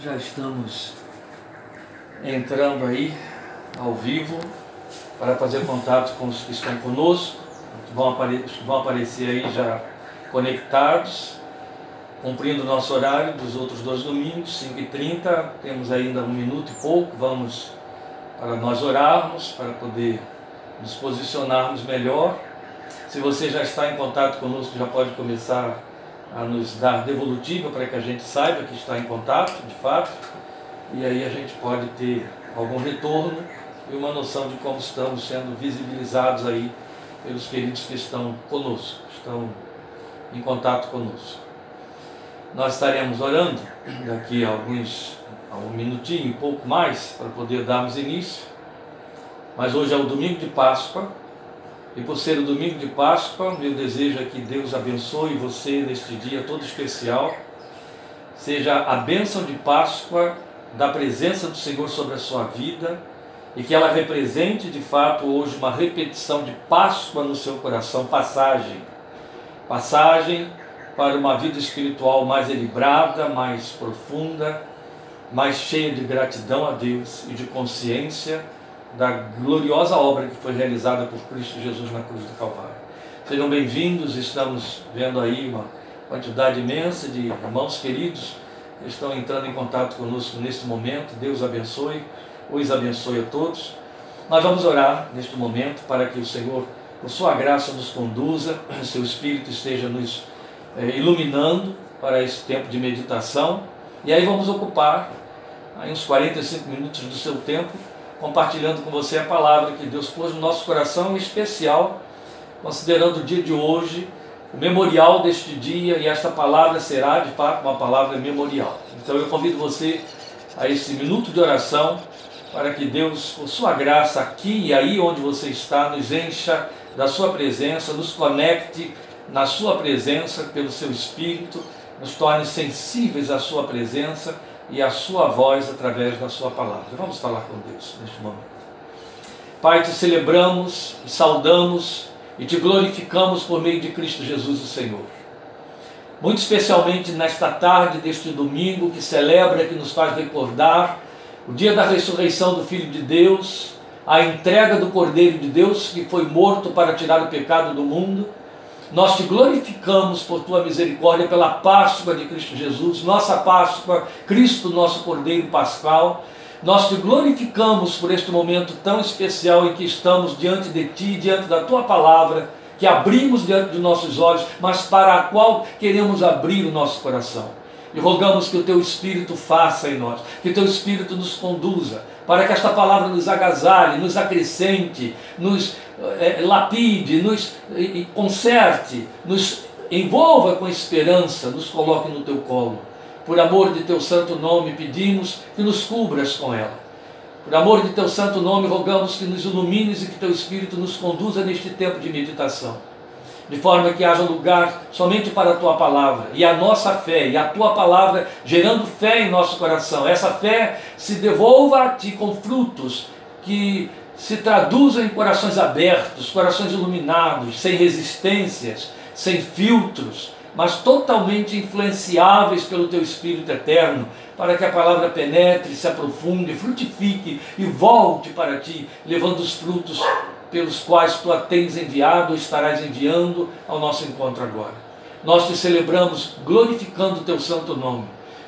Já estamos entrando aí ao vivo para fazer contato com os que estão conosco, que vão, apare que vão aparecer aí já conectados, cumprindo o nosso horário dos outros dois domingos, 5h30, temos ainda um minuto e pouco, vamos para nós orarmos, para poder nos posicionarmos melhor. Se você já está em contato conosco, já pode começar a nos dar devolutiva para que a gente saiba que está em contato, de fato, e aí a gente pode ter algum retorno e uma noção de como estamos sendo visibilizados aí pelos queridos que estão conosco, estão em contato conosco. Nós estaremos orando daqui a alguns, a um minutinho pouco mais, para poder darmos início, mas hoje é o domingo de Páscoa, e por ser o domingo de Páscoa, meu desejo é que Deus abençoe você neste dia todo especial. Seja a bênção de Páscoa da presença do Senhor sobre a sua vida e que ela represente de fato hoje uma repetição de Páscoa no seu coração, passagem. Passagem para uma vida espiritual mais equilibrada, mais profunda, mais cheia de gratidão a Deus e de consciência da gloriosa obra que foi realizada por Cristo Jesus na cruz do Calvário. Sejam bem-vindos, estamos vendo aí uma quantidade imensa de irmãos queridos que estão entrando em contato conosco neste momento. Deus abençoe, os abençoe a todos. Nós vamos orar neste momento para que o Senhor, por sua graça, nos conduza, o seu Espírito esteja nos eh, iluminando para esse tempo de meditação. E aí vamos ocupar aí uns 45 minutos do seu tempo compartilhando com você a palavra que Deus pôs no nosso coração, em especial, considerando o dia de hoje, o memorial deste dia, e esta palavra será de fato uma palavra memorial. Então eu convido você a esse minuto de oração, para que Deus, com sua graça, aqui e aí onde você está, nos encha da sua presença, nos conecte na sua presença pelo seu Espírito, nos torne sensíveis à sua presença e a sua voz através da sua palavra. Vamos falar com Deus neste momento. Pai, te celebramos, te saudamos e te glorificamos por meio de Cristo Jesus, o Senhor. Muito especialmente nesta tarde deste domingo que celebra, que nos faz recordar o dia da ressurreição do Filho de Deus, a entrega do Cordeiro de Deus que foi morto para tirar o pecado do mundo nós te glorificamos por tua misericórdia pela Páscoa de Cristo Jesus, nossa Páscoa, Cristo, nosso Cordeiro Pascal. Nós te glorificamos por este momento tão especial em que estamos diante de ti, diante da tua palavra, que abrimos diante de nossos olhos, mas para a qual queremos abrir o nosso coração. E rogamos que o teu Espírito faça em nós, que o teu Espírito nos conduza, para que esta palavra nos agasalhe, nos acrescente, nos é, lapide, nos conserte, nos envolva com esperança, nos coloque no teu colo. Por amor de teu santo nome, pedimos que nos cubras com ela. Por amor de teu santo nome, rogamos que nos ilumines e que teu Espírito nos conduza neste tempo de meditação. De forma que haja lugar somente para a tua palavra e a nossa fé, e a tua palavra gerando fé em nosso coração. Essa fé se devolva a ti com frutos que se traduzam em corações abertos, corações iluminados, sem resistências, sem filtros, mas totalmente influenciáveis pelo teu Espírito eterno, para que a palavra penetre, se aprofunde, frutifique e volte para ti, levando os frutos pelos quais tu a tens enviado ou estarás enviando ao nosso encontro agora. Nós te celebramos glorificando o teu santo nome.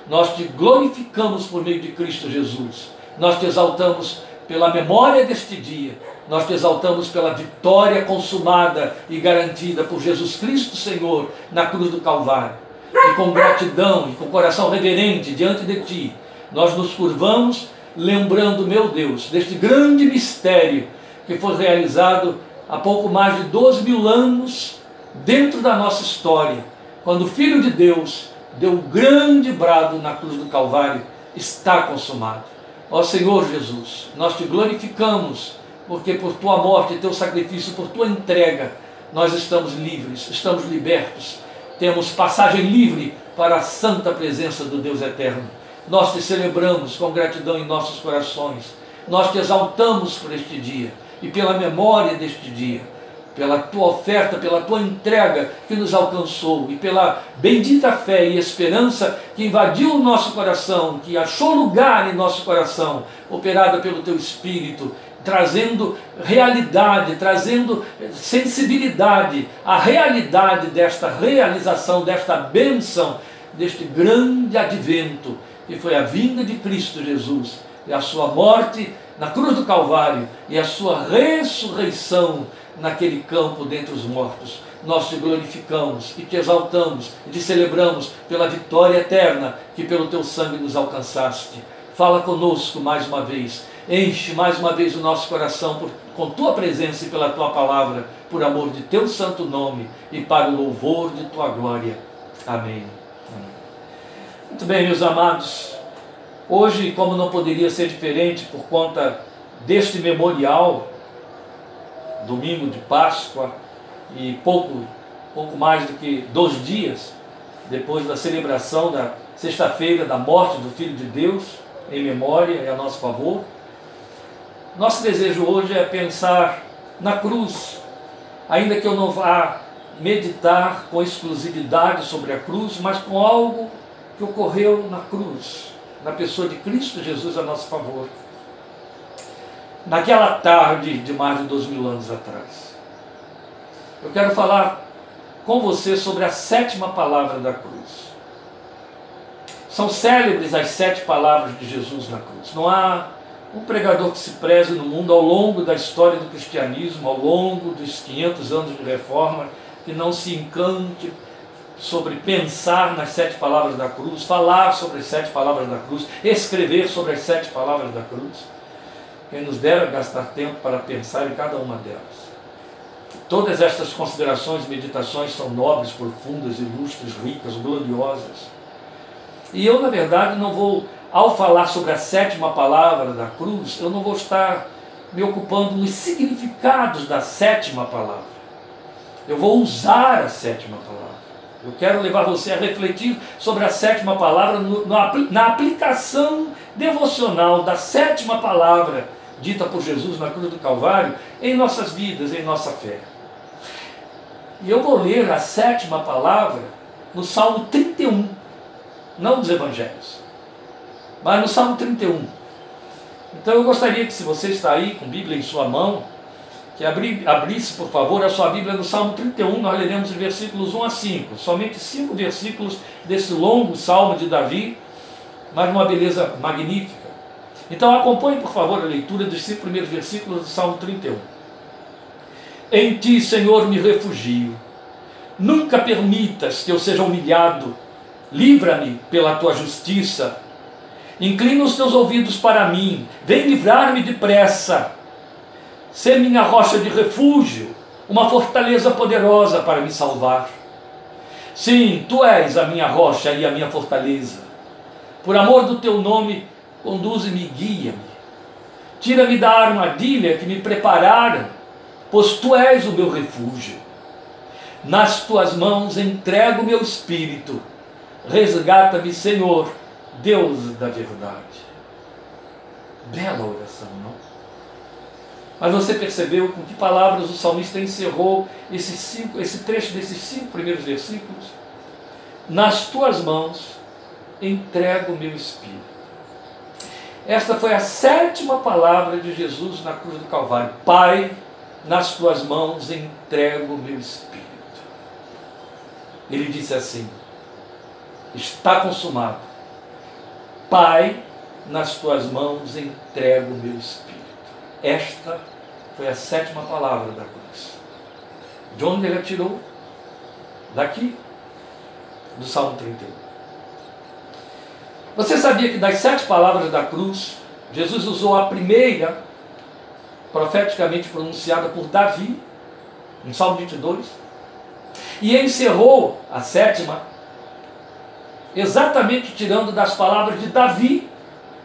Nós te glorificamos por meio de Cristo Jesus. Nós te exaltamos pela memória deste dia, nós te exaltamos pela vitória consumada e garantida por Jesus Cristo, Senhor, na cruz do Calvário. E com gratidão e com coração reverente diante de ti, nós nos curvamos, lembrando, meu Deus, deste grande mistério que foi realizado há pouco mais de 12 mil anos dentro da nossa história, quando o Filho de Deus deu um grande brado na cruz do Calvário: está consumado. Ó Senhor Jesus, nós te glorificamos, porque por tua morte, teu sacrifício, por tua entrega, nós estamos livres, estamos libertos, temos passagem livre para a santa presença do Deus eterno. Nós te celebramos com gratidão em nossos corações, nós te exaltamos por este dia e pela memória deste dia. Pela tua oferta, pela tua entrega que nos alcançou e pela bendita fé e esperança que invadiu o nosso coração, que achou lugar em nosso coração, operada pelo teu Espírito, trazendo realidade, trazendo sensibilidade à realidade desta realização, desta bênção, deste grande advento que foi a vinda de Cristo Jesus e a sua morte na cruz do Calvário e a sua ressurreição naquele campo dentre os mortos. Nós te glorificamos e te exaltamos e te celebramos pela vitória eterna que pelo teu sangue nos alcançaste. Fala conosco mais uma vez, enche mais uma vez o nosso coração por, com tua presença e pela tua palavra, por amor de teu santo nome e para o louvor de tua glória. Amém. Muito bem, meus amados. Hoje, como não poderia ser diferente por conta deste memorial domingo de Páscoa e pouco, pouco mais do que dois dias depois da celebração da sexta-feira da morte do Filho de Deus, em memória e a nosso favor. Nosso desejo hoje é pensar na cruz, ainda que eu não vá meditar com exclusividade sobre a cruz, mas com algo que ocorreu na cruz, na pessoa de Cristo Jesus a nosso favor naquela tarde de mais de dois mil anos atrás. Eu quero falar com você sobre a sétima palavra da cruz. São célebres as sete palavras de Jesus na cruz. Não há um pregador que se preze no mundo ao longo da história do cristianismo, ao longo dos 500 anos de reforma, que não se encante sobre pensar nas sete palavras da cruz, falar sobre as sete palavras da cruz, escrever sobre as sete palavras da cruz. Quem nos dera gastar tempo para pensar em cada uma delas. Todas estas considerações e meditações são nobres, profundas, ilustres, ricas, gloriosas. E eu, na verdade, não vou, ao falar sobre a sétima palavra da cruz, eu não vou estar me ocupando nos significados da sétima palavra. Eu vou usar a sétima palavra. Eu quero levar você a refletir sobre a sétima palavra no, na aplicação devocional da sétima palavra dita por Jesus na cruz do Calvário em nossas vidas, em nossa fé. E eu vou ler a sétima palavra no Salmo 31, não dos Evangelhos, mas no Salmo 31. Então eu gostaria que, se você está aí com Bíblia em sua mão, que abri, abrisse, por favor, a sua Bíblia no Salmo 31, nós leremos os versículos 1 a 5, somente cinco versículos desse longo Salmo de Davi, mas uma beleza magnífica. Então acompanhe, por favor, a leitura dos cinco primeiros versículos do Salmo 31. Em ti, Senhor, me refugio. Nunca permitas que eu seja humilhado. Livra-me pela tua justiça. Inclina os teus ouvidos para mim. Vem livrar-me depressa. Ser minha rocha de refúgio, uma fortaleza poderosa para me salvar. Sim, tu és a minha rocha e a minha fortaleza. Por amor do teu nome, Conduze-me, guia-me. Tira-me da armadilha que me prepararam, pois tu és o meu refúgio. Nas tuas mãos entrego o meu espírito. Resgata-me, Senhor, Deus da verdade. Bela oração, não? Mas você percebeu com que palavras o salmista encerrou esse, cinco, esse trecho desses cinco primeiros versículos? Nas tuas mãos entrego o meu espírito. Esta foi a sétima palavra de Jesus na cruz do Calvário. Pai, nas tuas mãos entrego o meu espírito. Ele disse assim: Está consumado. Pai, nas tuas mãos entrego o meu espírito. Esta foi a sétima palavra da cruz. De onde ele atirou? Daqui, do Salmo 31. Você sabia que das sete palavras da cruz, Jesus usou a primeira, profeticamente pronunciada por Davi, no Salmo 22, e encerrou a sétima, exatamente tirando das palavras de Davi,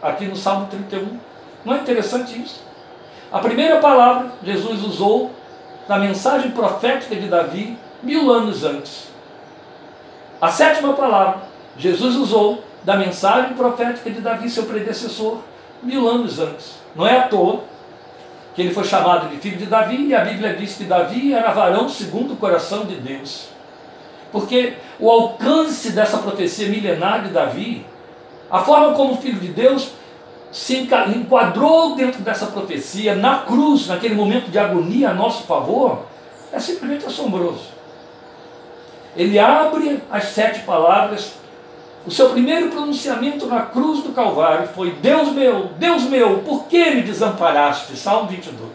aqui no Salmo 31. Não é interessante isso? A primeira palavra Jesus usou na mensagem profética de Davi mil anos antes. A sétima palavra Jesus usou da mensagem profética de Davi, seu predecessor, mil anos antes. Não é à toa que ele foi chamado de filho de Davi, e a Bíblia diz que Davi era varão segundo o coração de Deus. Porque o alcance dessa profecia milenar de Davi, a forma como o filho de Deus se enquadrou dentro dessa profecia na cruz, naquele momento de agonia a nosso favor, é simplesmente assombroso. Ele abre as sete palavras o seu primeiro pronunciamento na cruz do Calvário foi: Deus meu, Deus meu, por que me desamparaste? Salmo 22.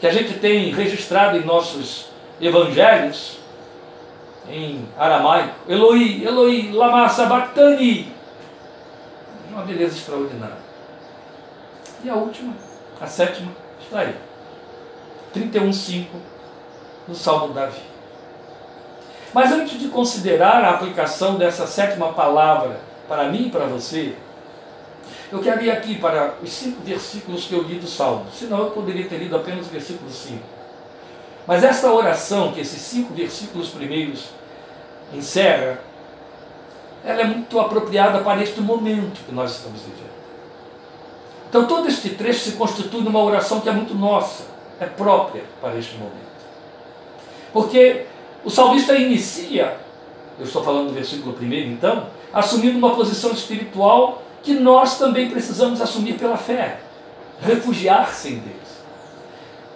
Que a gente tem registrado em nossos evangelhos, em aramaico: Eloi, Eloi, lama sabachthani. Uma beleza extraordinária. E a última, a sétima, está aí. 31,5 no Salmo Davi. Mas antes de considerar a aplicação dessa sétima palavra para mim e para você, eu quero ir aqui para os cinco versículos que eu li do Salmo, senão eu poderia ter lido apenas o versículo 5. Mas essa oração, que esses cinco versículos primeiros encerra, ela é muito apropriada para este momento que nós estamos vivendo. Então todo este trecho se constitui numa oração que é muito nossa, é própria para este momento. Porque o salmista inicia, eu estou falando do versículo primeiro então, assumindo uma posição espiritual que nós também precisamos assumir pela fé, refugiar-se em Deus.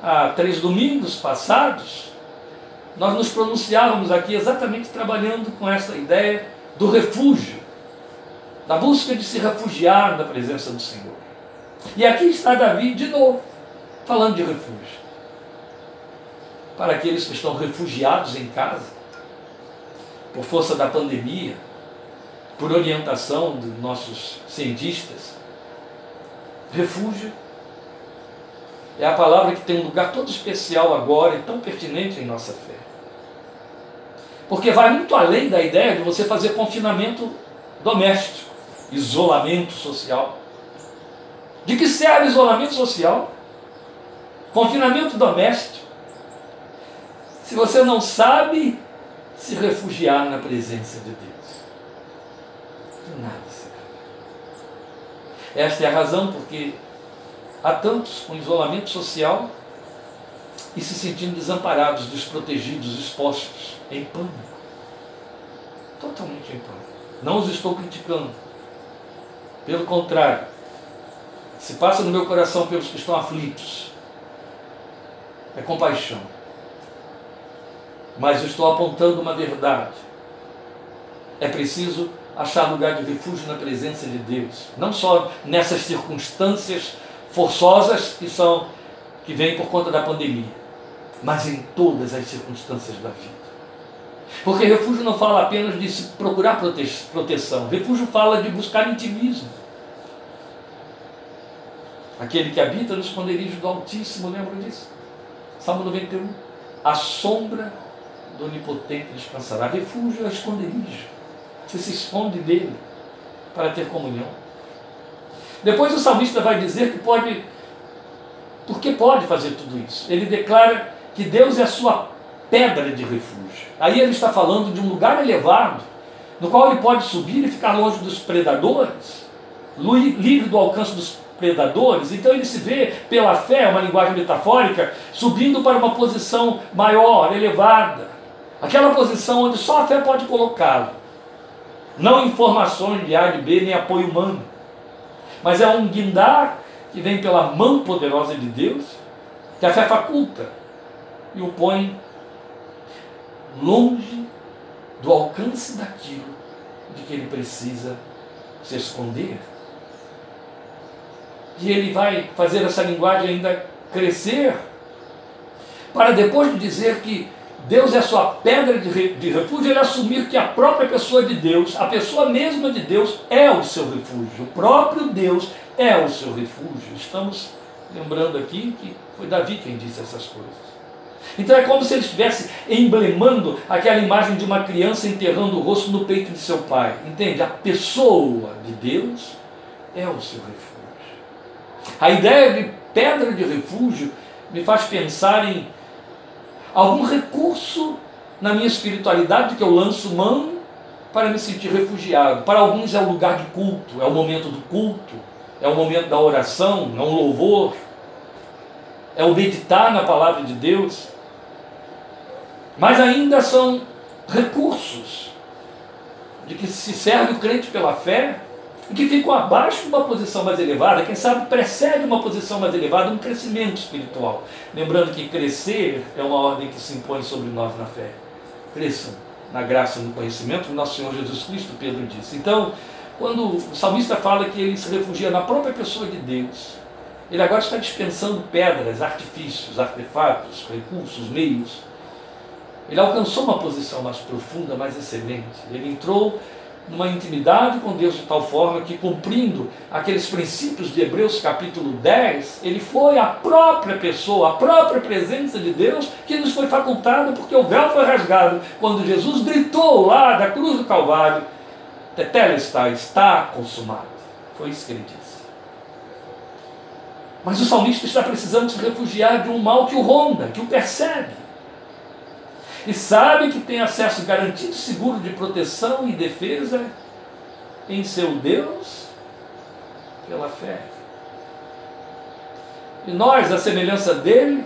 Há três domingos passados, nós nos pronunciávamos aqui exatamente trabalhando com essa ideia do refúgio, da busca de se refugiar na presença do Senhor. E aqui está Davi de novo, falando de refúgio para aqueles que estão refugiados em casa, por força da pandemia, por orientação dos nossos cientistas. Refúgio é a palavra que tem um lugar todo especial agora e tão pertinente em nossa fé. Porque vai muito além da ideia de você fazer confinamento doméstico, isolamento social. De que serve isolamento social? Confinamento doméstico se você não sabe se refugiar na presença de Deus. De nada será. Esta é a razão porque há tantos com isolamento social e se sentindo desamparados, desprotegidos, expostos, em pânico. Totalmente em pânico. Não os estou criticando. Pelo contrário, se passa no meu coração pelos que estão aflitos, é compaixão mas estou apontando uma verdade. É preciso achar lugar de refúgio na presença de Deus, não só nessas circunstâncias forçosas que são que vêm por conta da pandemia, mas em todas as circunstâncias da vida. Porque refúgio não fala apenas de se procurar prote proteção, refúgio fala de buscar intimismo. Aquele que habita no esconderijo do Altíssimo, lembra disso? Salmo 91. A sombra do Onipotente descansará. Refúgio é esconderijo. Você se esconde dele para ter comunhão. Depois o salmista vai dizer que pode, porque pode fazer tudo isso. Ele declara que Deus é a sua pedra de refúgio. Aí ele está falando de um lugar elevado, no qual ele pode subir e ficar longe dos predadores, livre do alcance dos predadores. Então ele se vê, pela fé, uma linguagem metafórica, subindo para uma posição maior, elevada. Aquela posição onde só a fé pode colocá-lo. Não informações de A e B, nem apoio humano. Mas é um guindar que vem pela mão poderosa de Deus, que a fé faculta e o põe longe do alcance daquilo de que ele precisa se esconder. E ele vai fazer essa linguagem ainda crescer, para depois de dizer que Deus é sua pedra de refúgio, ele assumir que a própria pessoa de Deus, a pessoa mesma de Deus, é o seu refúgio. O próprio Deus é o seu refúgio. Estamos lembrando aqui que foi Davi quem disse essas coisas. Então é como se ele estivesse emblemando aquela imagem de uma criança enterrando o rosto no peito de seu pai. Entende? A pessoa de Deus é o seu refúgio. A ideia de pedra de refúgio me faz pensar em algum recurso na minha espiritualidade que eu lanço mão para me sentir refugiado. Para alguns é o lugar de culto, é o momento do culto, é o momento da oração, é um louvor. é o meditar na palavra de Deus, mas ainda são recursos de que se serve o crente pela fé e que ficam abaixo de uma posição mais elevada, quem sabe precede uma posição mais elevada, um crescimento espiritual. Lembrando que crescer é uma ordem que se impõe sobre nós na fé. Cresçam na graça e no conhecimento do nosso Senhor Jesus Cristo, Pedro disse. Então, quando o salmista fala que ele se refugia na própria pessoa de Deus, ele agora está dispensando pedras, artifícios, artefatos, recursos, meios. Ele alcançou uma posição mais profunda, mais excelente. Ele entrou numa intimidade com Deus de tal forma que, cumprindo aqueles princípios de Hebreus capítulo 10, ele foi a própria pessoa, a própria presença de Deus que nos foi facultada porque o véu foi rasgado. Quando Jesus gritou lá da cruz do Calvário: está, está consumado. Foi isso que ele disse. Mas o salmista está precisando se refugiar de um mal que o ronda, que o persegue e sabe que tem acesso garantido, seguro de proteção e defesa em seu Deus pela fé. E nós, a semelhança dele,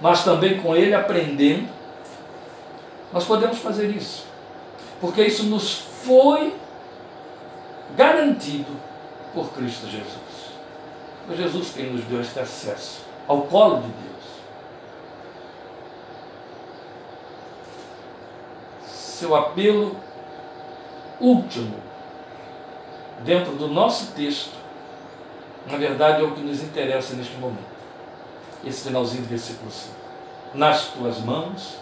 mas também com ele aprendendo, nós podemos fazer isso, porque isso nos foi garantido por Cristo Jesus. Foi Jesus quem nos deu este acesso ao colo de Deus. Seu apelo último dentro do nosso texto, na verdade é o que nos interessa neste momento. Esse finalzinho do versículo 5. Nas tuas mãos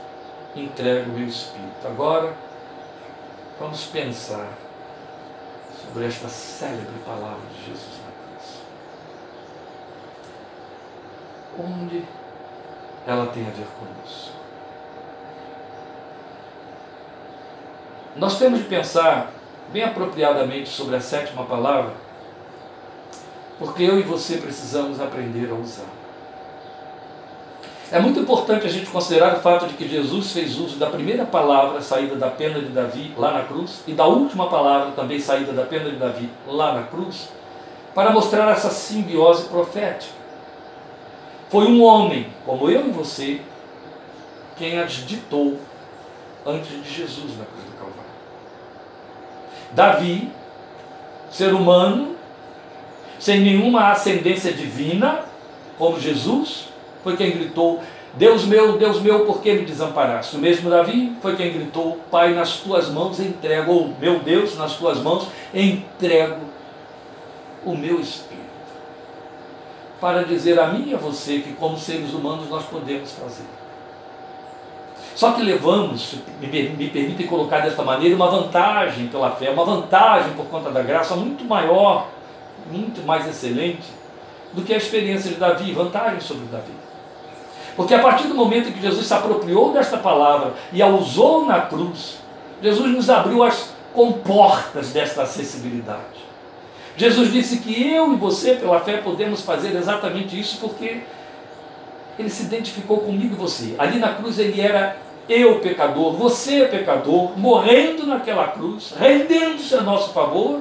entrego o meu espírito. Agora, vamos pensar sobre esta célebre palavra de Jesus na cruz. Onde ela tem a ver conosco? Nós temos de pensar bem apropriadamente sobre a sétima palavra, porque eu e você precisamos aprender a usar. É muito importante a gente considerar o fato de que Jesus fez uso da primeira palavra saída da pena de Davi lá na cruz e da última palavra também saída da pena de Davi lá na cruz, para mostrar essa simbiose profética. Foi um homem, como eu e você, quem as ditou antes de Jesus na cruz. Davi, ser humano, sem nenhuma ascendência divina, como Jesus, foi quem gritou: Deus meu, Deus meu, por que me desamparaste? O mesmo Davi foi quem gritou: Pai, nas tuas mãos entrego, ou meu Deus, nas tuas mãos entrego o meu espírito. Para dizer a mim e a você que, como seres humanos, nós podemos fazer. Só que levamos, me, me permitem colocar desta maneira, uma vantagem pela fé, uma vantagem por conta da graça muito maior, muito mais excelente do que a experiência de Davi, vantagem sobre Davi. Porque a partir do momento que Jesus se apropriou desta palavra e a usou na cruz, Jesus nos abriu as comportas desta acessibilidade. Jesus disse que eu e você, pela fé, podemos fazer exatamente isso porque ele se identificou comigo e você. Ali na cruz ele era eu pecador, você pecador, morrendo naquela cruz, rendendo-se a nosso favor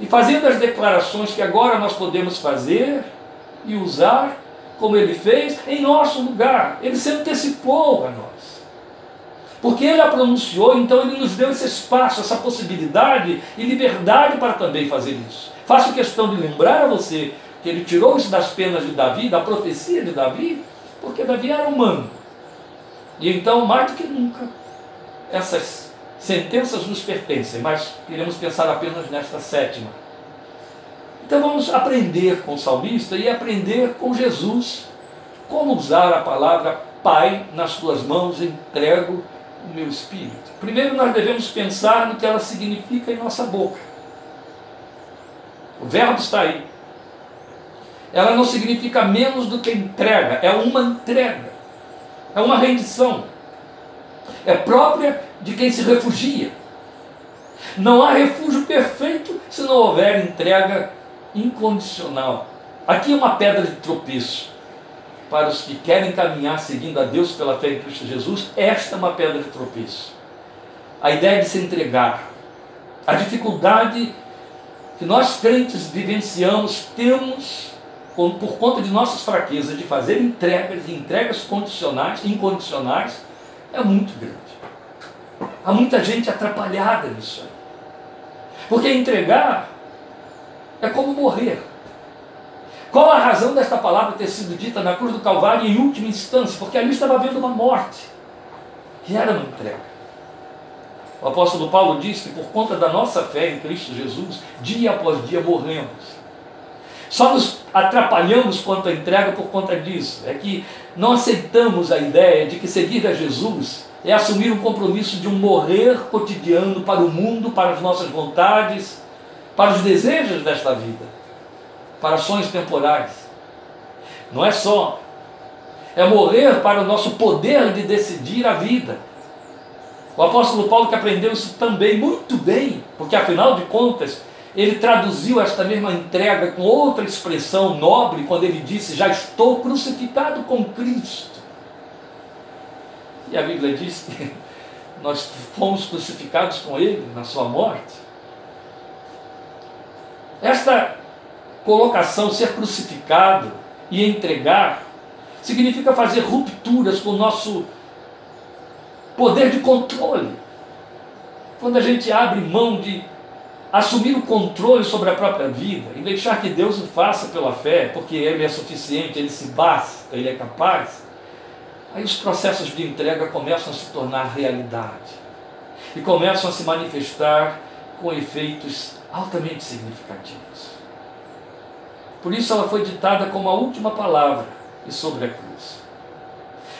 e fazendo as declarações que agora nós podemos fazer e usar como ele fez em nosso lugar. Ele se antecipou a nós. Porque ele a pronunciou, então ele nos deu esse espaço, essa possibilidade e liberdade para também fazer isso. Faço questão de lembrar a você que ele tirou isso das penas de Davi, da profecia de Davi, porque Davi era humano. E então, mais do que nunca, essas sentenças nos pertencem, mas iremos pensar apenas nesta sétima. Então vamos aprender com o salmista e aprender com Jesus como usar a palavra Pai nas tuas mãos, entrego o meu espírito. Primeiro nós devemos pensar no que ela significa em nossa boca. O verbo está aí ela não significa menos do que entrega, é uma entrega, é uma rendição, é própria de quem se refugia. Não há refúgio perfeito se não houver entrega incondicional. Aqui é uma pedra de tropeço. Para os que querem caminhar seguindo a Deus pela fé em Cristo Jesus, esta é uma pedra de tropeço. A ideia de se entregar, a dificuldade que nós crentes vivenciamos, temos por conta de nossas fraquezas, de fazer entregas e entregas condicionais, incondicionais, é muito grande. Há muita gente atrapalhada nisso aí. Porque entregar é como morrer. Qual a razão desta palavra ter sido dita na cruz do Calvário em última instância? Porque ali estava havendo uma morte, que era uma entrega. O apóstolo Paulo diz que por conta da nossa fé em Cristo Jesus, dia após dia morremos. Só nos atrapalhamos quanto à entrega por conta disso. É que não aceitamos a ideia de que seguir a Jesus é assumir o compromisso de um morrer cotidiano para o mundo, para as nossas vontades, para os desejos desta vida, para sonhos temporais. Não é só. É morrer para o nosso poder de decidir a vida. O apóstolo Paulo que aprendeu isso também muito bem, porque afinal de contas, ele traduziu esta mesma entrega com outra expressão nobre quando ele disse: Já estou crucificado com Cristo. E a Bíblia diz que nós fomos crucificados com Ele na Sua morte. Esta colocação, ser crucificado e entregar, significa fazer rupturas com o nosso poder de controle. Quando a gente abre mão de assumir o controle sobre a própria vida e deixar que Deus o faça pela fé, porque Ele é suficiente, Ele se basta, Ele é capaz, aí os processos de entrega começam a se tornar realidade e começam a se manifestar com efeitos altamente significativos. Por isso ela foi ditada como a última palavra e sobre a cruz.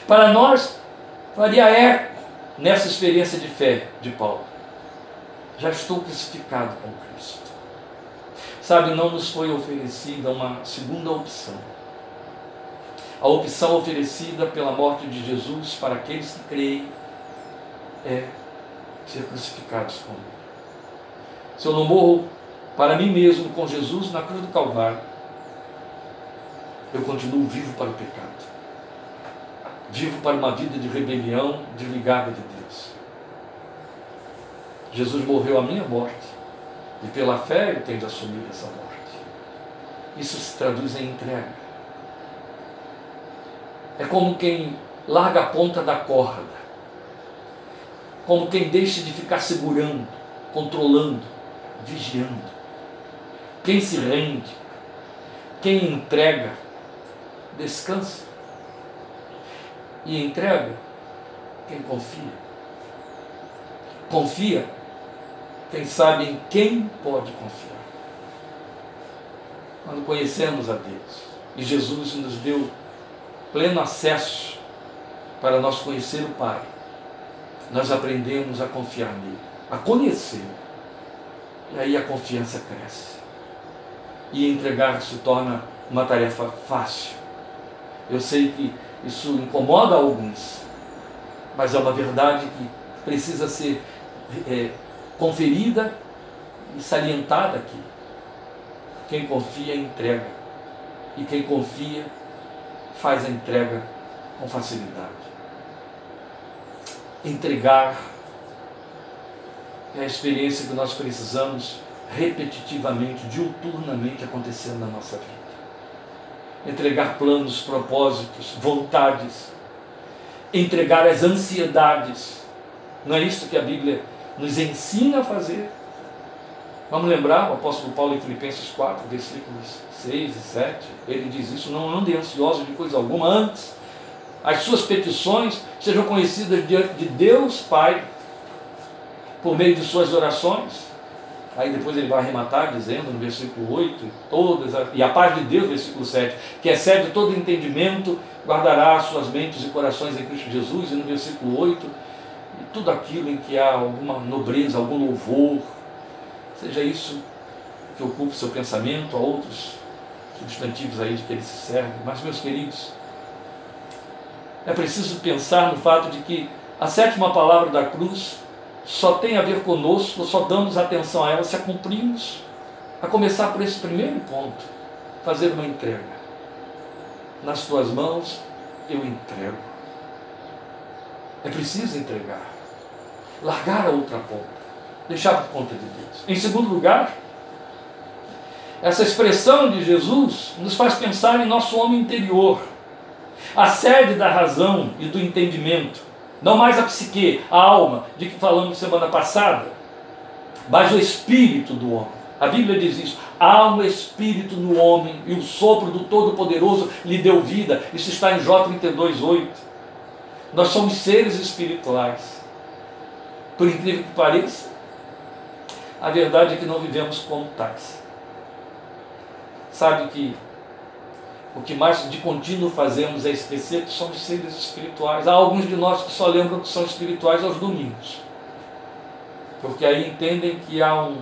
Para nós, faria eco nessa experiência de fé de Paulo. Já estou crucificado com Cristo. Sabe, não nos foi oferecida uma segunda opção. A opção oferecida pela morte de Jesus para aqueles que creem é ser crucificados com Ele. Se eu não morro para mim mesmo com Jesus na cruz do Calvário, eu continuo vivo para o pecado vivo para uma vida de rebelião, desligada de Deus. Jesus morreu a minha morte, e pela fé eu tenho de assumir essa morte. Isso se traduz em entrega. É como quem larga a ponta da corda, como quem deixa de ficar segurando, controlando, vigiando. Quem se rende, quem entrega, descansa e entrega quem confia. Confia quem sabe em quem pode confiar. Quando conhecemos a Deus e Jesus nos deu pleno acesso para nós conhecer o Pai, nós aprendemos a confiar nele, a conhecê-lo. E aí a confiança cresce. E entregar se torna uma tarefa fácil. Eu sei que isso incomoda alguns, mas é uma verdade que precisa ser é, conferida e salientada aqui. Quem confia, entrega. E quem confia, faz a entrega com facilidade. Entregar é a experiência que nós precisamos repetitivamente, diuturnamente acontecer na nossa vida entregar planos, propósitos, vontades, entregar as ansiedades. Não é isso que a Bíblia nos ensina a fazer? Vamos lembrar o apóstolo Paulo em Filipenses 4, versículos 6 e 7. Ele diz isso: não ande ansioso de coisa alguma, antes as suas petições sejam conhecidas diante de Deus Pai, por meio de suas orações Aí depois ele vai arrematar dizendo no versículo 8, todas, e a paz de Deus, versículo 7, que excede todo entendimento, guardará suas mentes e corações em Cristo Jesus, e no versículo 8, e tudo aquilo em que há alguma nobreza, algum louvor, seja isso que ocupe seu pensamento, a outros substantivos aí de que ele se serve. Mas, meus queridos, é preciso pensar no fato de que a sétima palavra da cruz só tem a ver conosco, só damos atenção a ela se a cumprimos. A começar por esse primeiro ponto, fazer uma entrega. Nas tuas mãos eu entrego. É preciso entregar. Largar a outra ponta. Deixar por conta de Deus. Em segundo lugar, essa expressão de Jesus nos faz pensar em nosso homem interior, a sede da razão e do entendimento, não mais a psique, a alma, de que falamos semana passada, mas o espírito do homem. A Bíblia diz isso: há um espírito no homem e o sopro do Todo-Poderoso lhe deu vida. Isso está em Jó 32,8. Nós somos seres espirituais. Por incrível que pareça, a verdade é que não vivemos como tais. Sabe que o que mais de contínuo fazemos é esquecer que somos seres espirituais. Há alguns de nós que só lembram que são espirituais aos domingos. Porque aí entendem que há um,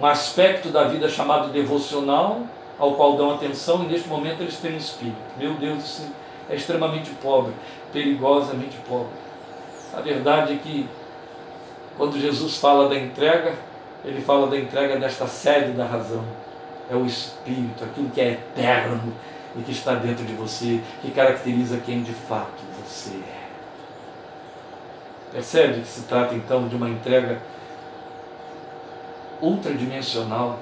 um aspecto da vida chamado devocional, ao qual dão atenção, e neste momento eles têm um espírito. Meu Deus, isso é extremamente pobre, perigosamente pobre. A verdade é que, quando Jesus fala da entrega, ele fala da entrega desta sede da razão. É o Espírito, aquilo que é eterno e que está dentro de você, que caracteriza quem de fato você é. Percebe que se trata então de uma entrega ultradimensional,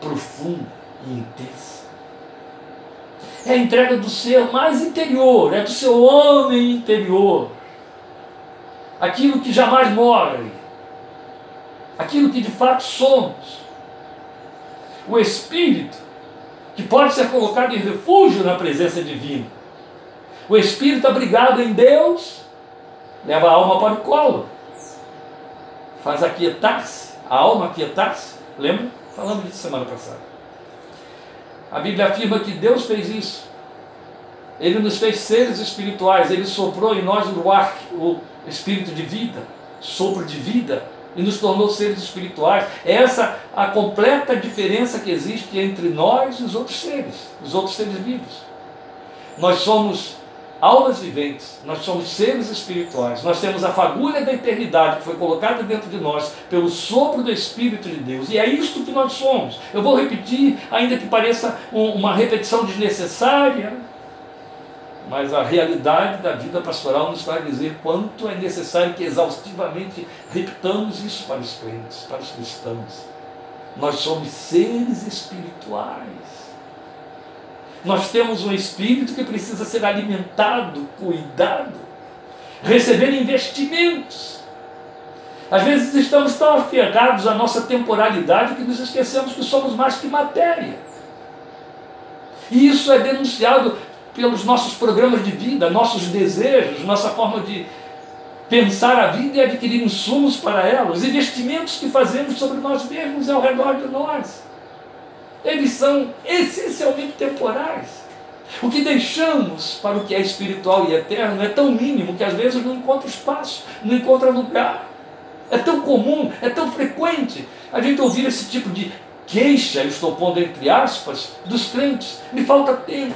profunda e intensa. É a entrega do ser mais interior, é do seu homem interior. Aquilo que jamais morre, aquilo que de fato somos. O Espírito, que pode ser colocado em refúgio na presença divina. O Espírito abrigado em Deus leva a alma para o colo, faz aquietar-se a alma aquietar-se. Lembra? Falamos disso semana passada. A Bíblia afirma que Deus fez isso. Ele nos fez seres espirituais, ele soprou em nós o ar, o espírito de vida, sopro de vida, e nos tornou seres espirituais. É essa a completa diferença que existe entre nós e os outros seres, os outros seres vivos. Nós somos almas viventes, nós somos seres espirituais, nós temos a fagulha da eternidade que foi colocada dentro de nós pelo sopro do Espírito de Deus, e é isto que nós somos. Eu vou repetir, ainda que pareça uma repetição desnecessária, mas a realidade da vida pastoral nos vai dizer quanto é necessário que exaustivamente repitamos isso para os crentes, para os cristãos. Nós somos seres espirituais. Nós temos um espírito que precisa ser alimentado, cuidado, receber investimentos. Às vezes estamos tão aferrados à nossa temporalidade que nos esquecemos que somos mais que matéria. E isso é denunciado pelos nossos programas de vida, nossos desejos, nossa forma de pensar a vida e adquirir insumos para ela, os investimentos que fazemos sobre nós mesmos e ao redor de nós eles são essencialmente temporais. O que deixamos para o que é espiritual e eterno é tão mínimo que às vezes não encontra espaço, não encontra lugar. É tão comum, é tão frequente a gente ouvir esse tipo de queixa, estou pondo entre aspas, dos crentes. Me falta tempo.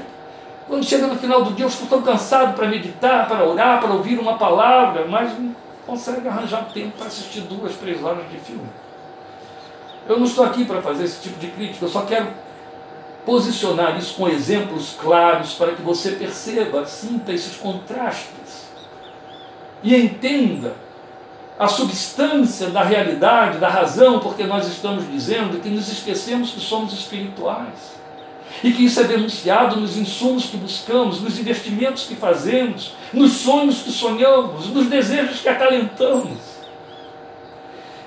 Quando chega no final do dia, eu estou tão cansado para meditar, para orar, para ouvir uma palavra, mas não consegue arranjar tempo para assistir duas, três horas de filme. Eu não estou aqui para fazer esse tipo de crítica, eu só quero posicionar isso com exemplos claros para que você perceba, sinta esses contrastes e entenda a substância da realidade, da razão, porque nós estamos dizendo que nos esquecemos que somos espirituais. E que isso é denunciado nos insumos que buscamos, nos investimentos que fazemos, nos sonhos que sonhamos, nos desejos que acalentamos.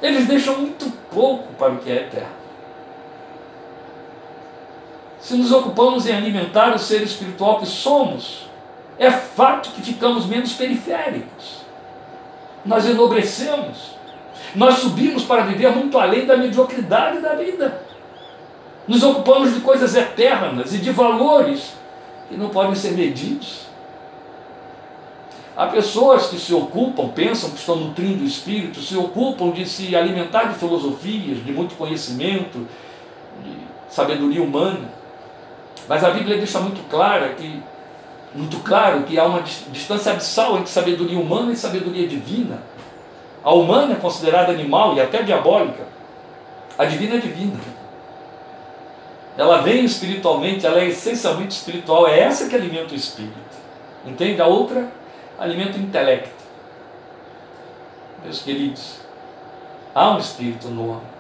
Eles deixam muito pouco para o que é eterno. Se nos ocupamos em alimentar o ser espiritual que somos, é fato que ficamos menos periféricos. Nós enobrecemos. Nós subimos para viver muito além da mediocridade da vida. Nos ocupamos de coisas eternas e de valores que não podem ser medidos. Há pessoas que se ocupam, pensam que estão nutrindo o espírito, se ocupam de se alimentar de filosofias, de muito conhecimento, de sabedoria humana. Mas a Bíblia deixa muito clara que muito claro que há uma distância abissal entre sabedoria humana e sabedoria divina. A humana é considerada animal e até diabólica. A divina é divina. Ela vem espiritualmente, ela é essencialmente espiritual, é essa que alimenta o espírito. Entende? A outra alimenta o intelecto. Meus queridos, há um espírito no homem.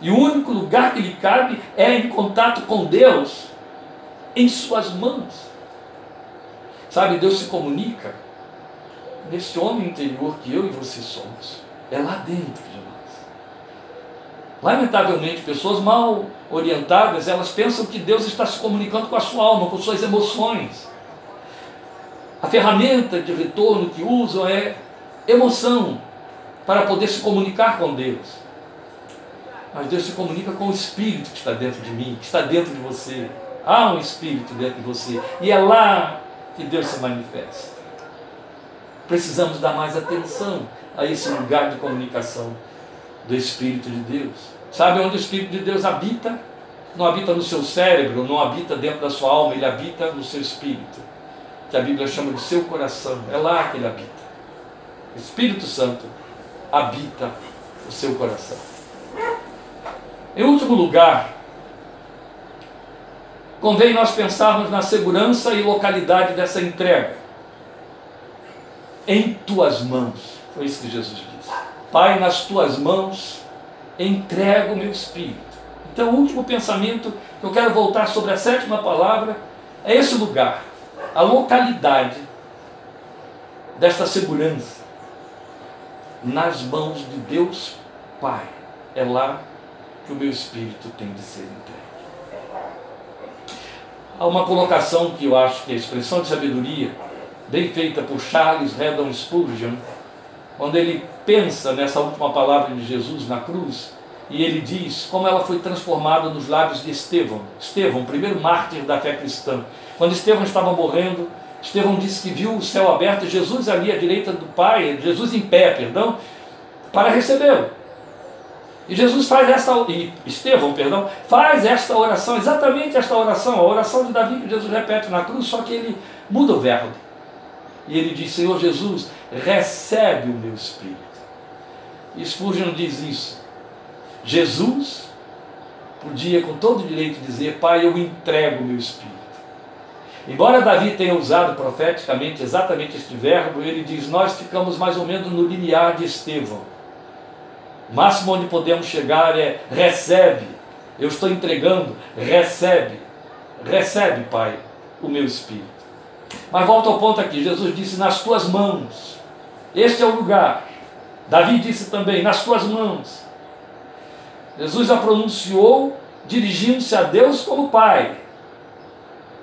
E o único lugar que lhe comunicar-me é em contato com Deus em suas mãos. Sabe, Deus se comunica nesse homem interior que eu e você somos. É lá dentro de nós. Lamentavelmente, pessoas mal orientadas, elas pensam que Deus está se comunicando com a sua alma, com suas emoções. A ferramenta de retorno que usam é emoção para poder se comunicar com Deus. Mas Deus se comunica com o Espírito que está dentro de mim, que está dentro de você. Há um Espírito dentro de você. E é lá que Deus se manifesta. Precisamos dar mais atenção a esse lugar de comunicação do Espírito de Deus. Sabe onde o Espírito de Deus habita? Não habita no seu cérebro, não habita dentro da sua alma, ele habita no seu espírito, que a Bíblia chama de seu coração. É lá que ele habita. O Espírito Santo habita o seu coração. Em último lugar, convém nós pensarmos na segurança e localidade dessa entrega. Em tuas mãos, foi isso que Jesus disse. Pai, nas tuas mãos entrego o meu espírito. Então, o último pensamento que eu quero voltar sobre a sétima palavra é esse lugar, a localidade desta segurança nas mãos de Deus Pai. É lá que o meu espírito tem de ser entregue. Há uma colocação que eu acho que é a expressão de sabedoria, bem feita por Charles Haddon Spurgeon, quando ele pensa nessa última palavra de Jesus na cruz, e ele diz como ela foi transformada nos lábios de Estevão. Estevão, primeiro mártir da fé cristã. Quando Estevão estava morrendo, Estevão disse que viu o céu aberto, Jesus ali à direita do Pai, Jesus em pé, perdão, para recebê-lo. E Jesus faz esta, e Estevão, perdão, faz esta oração, exatamente esta oração, a oração de Davi que Jesus repete na cruz, só que ele muda o verbo. E ele diz: Senhor Jesus, recebe o meu espírito. E Spurgeon diz isso. Jesus podia com todo direito dizer: Pai, eu entrego o meu espírito. Embora Davi tenha usado profeticamente exatamente este verbo, ele diz: Nós ficamos mais ou menos no limiar de Estevão. O máximo onde podemos chegar é recebe. Eu estou entregando, recebe. Recebe, Pai, o meu espírito. Mas volta ao ponto aqui: Jesus disse: Nas tuas mãos. Este é o lugar. Davi disse também: Nas tuas mãos. Jesus a pronunciou dirigindo-se a Deus como Pai.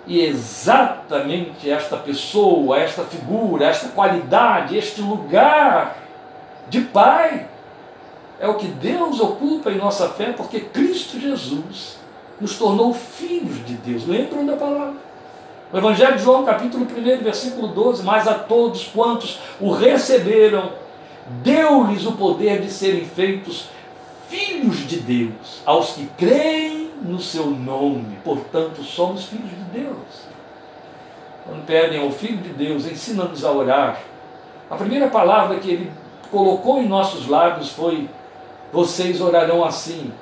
E exatamente esta pessoa, esta figura, esta qualidade, este lugar de Pai é o que Deus ocupa em nossa fé, porque Cristo Jesus nos tornou filhos de Deus. Lembram da palavra? O Evangelho de João, capítulo 1, versículo 12: Mas a todos quantos o receberam, deu-lhes o poder de serem feitos filhos de Deus, aos que creem no seu nome. Portanto, somos filhos de Deus. Quando pedem ao Filho de Deus, ensina-nos a orar. A primeira palavra que ele colocou em nossos lábios foi vocês orarão assim: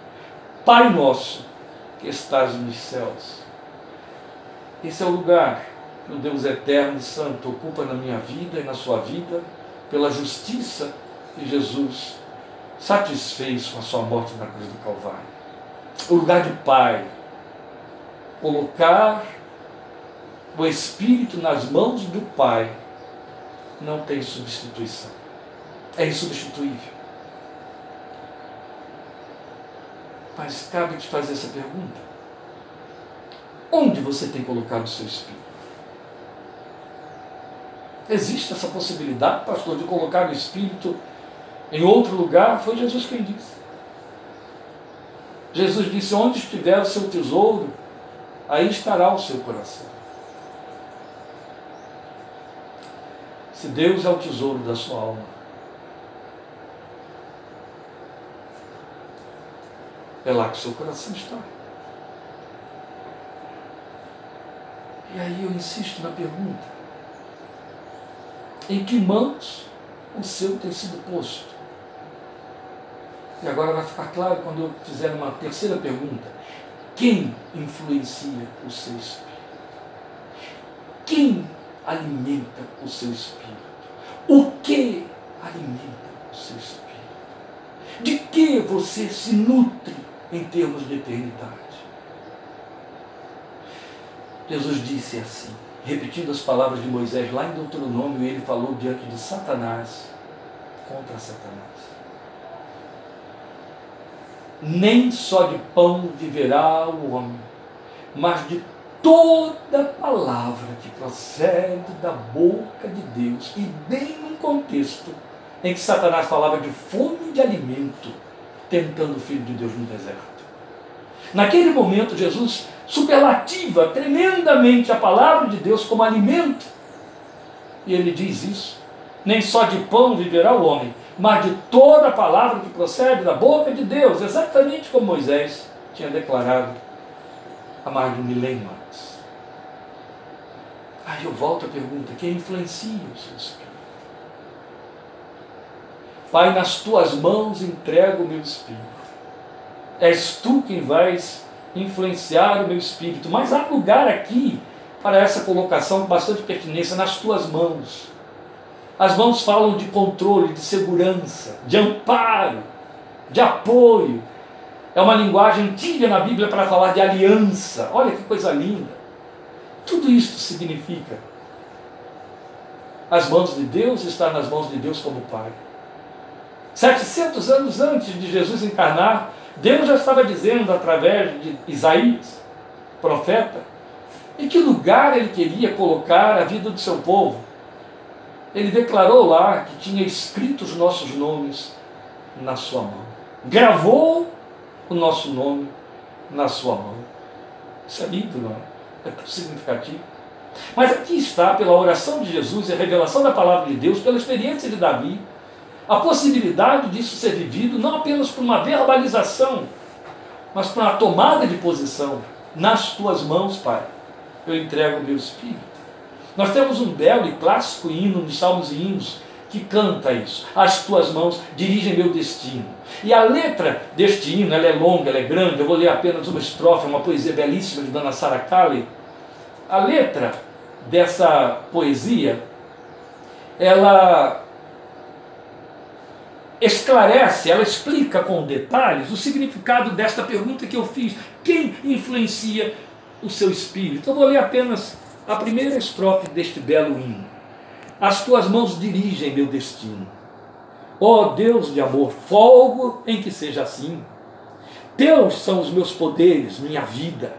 Pai nosso que estás nos céus. Esse é o lugar que o Deus eterno e santo ocupa na minha vida e na sua vida, pela justiça que Jesus satisfez com a sua morte na cruz do Calvário. O lugar de Pai. Colocar o Espírito nas mãos do Pai não tem substituição. É insubstituível. Mas cabe te fazer essa pergunta. Onde você tem colocado o seu espírito? Existe essa possibilidade, pastor, de colocar o espírito em outro lugar? Foi Jesus quem disse. Jesus disse: Onde estiver o seu tesouro, aí estará o seu coração. Se Deus é o tesouro da sua alma, É lá que o seu coração está. E aí eu insisto na pergunta: em que mãos o seu tem sido posto? E agora vai ficar claro quando eu fizer uma terceira pergunta: quem influencia o seu espírito? Quem alimenta o seu espírito? O que alimenta o seu espírito? De que você se nutre em termos de eternidade. Jesus disse assim, repetindo as palavras de Moisés lá em Deuteronômio, ele falou diante de Satanás, contra Satanás. Nem só de pão viverá o homem, mas de toda palavra que procede da boca de Deus, e bem num contexto em que Satanás falava de fome de alimento, tentando o Filho de Deus no deserto. Naquele momento, Jesus superlativa tremendamente a palavra de Deus como alimento. E ele diz isso: nem só de pão viverá o homem, mas de toda a palavra que procede da boca de Deus, exatamente como Moisés tinha declarado há mais de um milênio antes. Aí eu volto à pergunta: quem influencia o seu espírito? Pai, nas tuas mãos entrego o meu espírito. És tu quem vais influenciar o meu espírito. Mas há lugar aqui para essa colocação com bastante pertinência nas tuas mãos. As mãos falam de controle, de segurança, de amparo, de apoio. É uma linguagem antiga na Bíblia para falar de aliança. Olha que coisa linda. Tudo isso significa. As mãos de Deus estão nas mãos de Deus como Pai. 700 anos antes de Jesus encarnar, Deus já estava dizendo através de Isaías, profeta, em que lugar ele queria colocar a vida do seu povo. Ele declarou lá que tinha escrito os nossos nomes na sua mão. Gravou o nosso nome na sua mão. Isso é lindo, não é? É tão significativo. Mas aqui está, pela oração de Jesus e a revelação da palavra de Deus, pela experiência de Davi, a possibilidade disso ser vivido não apenas por uma verbalização, mas por uma tomada de posição. Nas tuas mãos, Pai, eu entrego o meu espírito. Nós temos um belo e clássico hino de Salmos e Hinos que canta isso. As tuas mãos dirigem meu destino. E a letra deste hino, ela é longa, ela é grande. Eu vou ler apenas uma estrofe, uma poesia belíssima de Dona Sara Kali. A letra dessa poesia, ela esclarece, ela explica com detalhes o significado desta pergunta que eu fiz. Quem influencia o seu espírito? Eu vou ler apenas a primeira estrofe deste belo hino. As tuas mãos dirigem meu destino. Ó oh, Deus de amor, folgo em que seja assim. Teus são os meus poderes, minha vida.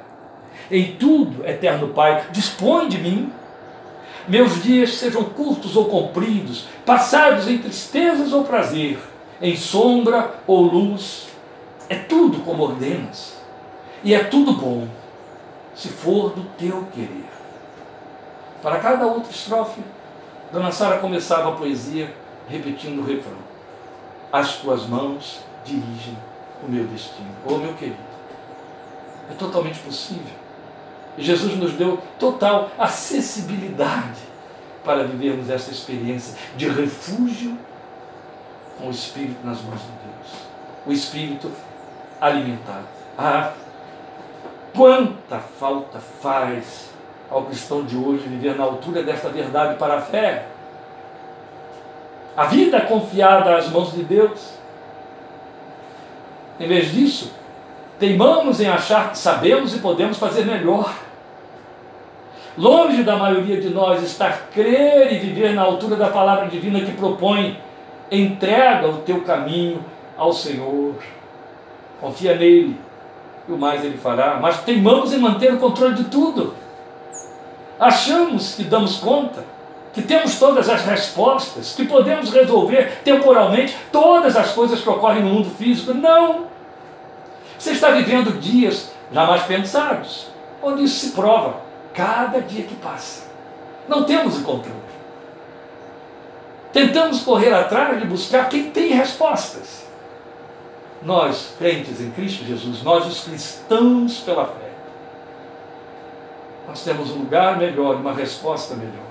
Em tudo, eterno Pai, dispõe de mim. Meus dias sejam curtos ou compridos, passados em tristezas ou prazer, em sombra ou luz, é tudo como ordenas, e é tudo bom, se for do teu querer. Para cada outra estrofe, Dona Sara começava a poesia repetindo o refrão: As tuas mãos dirigem o meu destino. Oh, meu querido, é totalmente possível. E Jesus nos deu total acessibilidade para vivermos essa experiência de refúgio com o Espírito nas mãos de Deus. O Espírito alimentado. Ah, quanta falta faz ao cristão de hoje viver na altura desta verdade para a fé. A vida confiada às mãos de Deus. Em vez disso, teimamos em achar que sabemos e podemos fazer melhor. Longe da maioria de nós estar crer e viver na altura da palavra divina que propõe entrega o teu caminho ao Senhor. Confia nele e o mais ele fará. Mas teimamos em manter o controle de tudo. Achamos que damos conta, que temos todas as respostas, que podemos resolver temporalmente todas as coisas que ocorrem no mundo físico. Não! Você está vivendo dias jamais pensados, onde isso se prova cada dia que passa. Não temos o controle. Tentamos correr atrás de buscar quem tem respostas. Nós, crentes em Cristo Jesus, nós os cristãos pela fé, nós temos um lugar melhor, uma resposta melhor.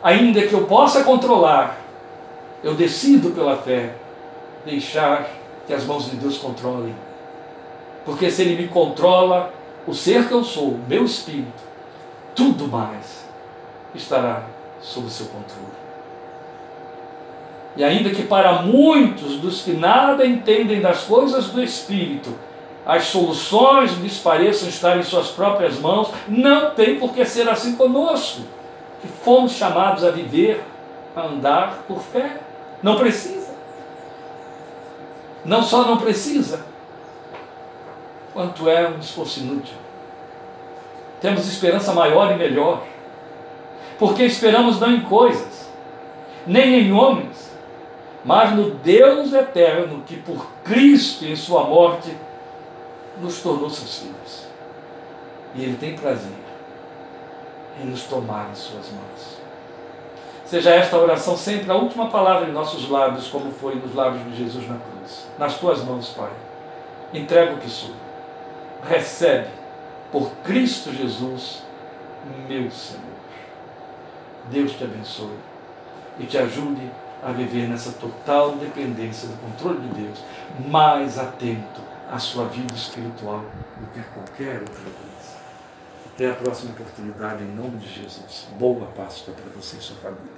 Ainda que eu possa controlar, eu decido pela fé deixar que as mãos de Deus controlem. Porque se Ele me controla, o ser que eu sou, meu espírito, tudo mais estará sob seu controle. E ainda que para muitos dos que nada entendem das coisas do Espírito, as soluções lhes pareçam estar em suas próprias mãos, não tem por que ser assim conosco, que fomos chamados a viver, a andar por fé. Não precisa. Não só não precisa, quanto é um esforço inútil. Temos esperança maior e melhor, porque esperamos não em coisas, nem em homens, mas no Deus eterno que por Cristo em sua morte nos tornou seus filhos. E Ele tem prazer em nos tomar em suas mãos. Seja esta oração sempre a última palavra em nossos lábios, como foi nos lábios de Jesus na cruz. Nas tuas mãos, Pai. Entrega o que sou. Recebe por Cristo Jesus, meu Senhor. Deus te abençoe e te ajude a viver nessa total dependência do controle de Deus, mais atento à sua vida espiritual do que a qualquer outra coisa. Até a próxima oportunidade, em nome de Jesus. Boa Páscoa para você e sua família.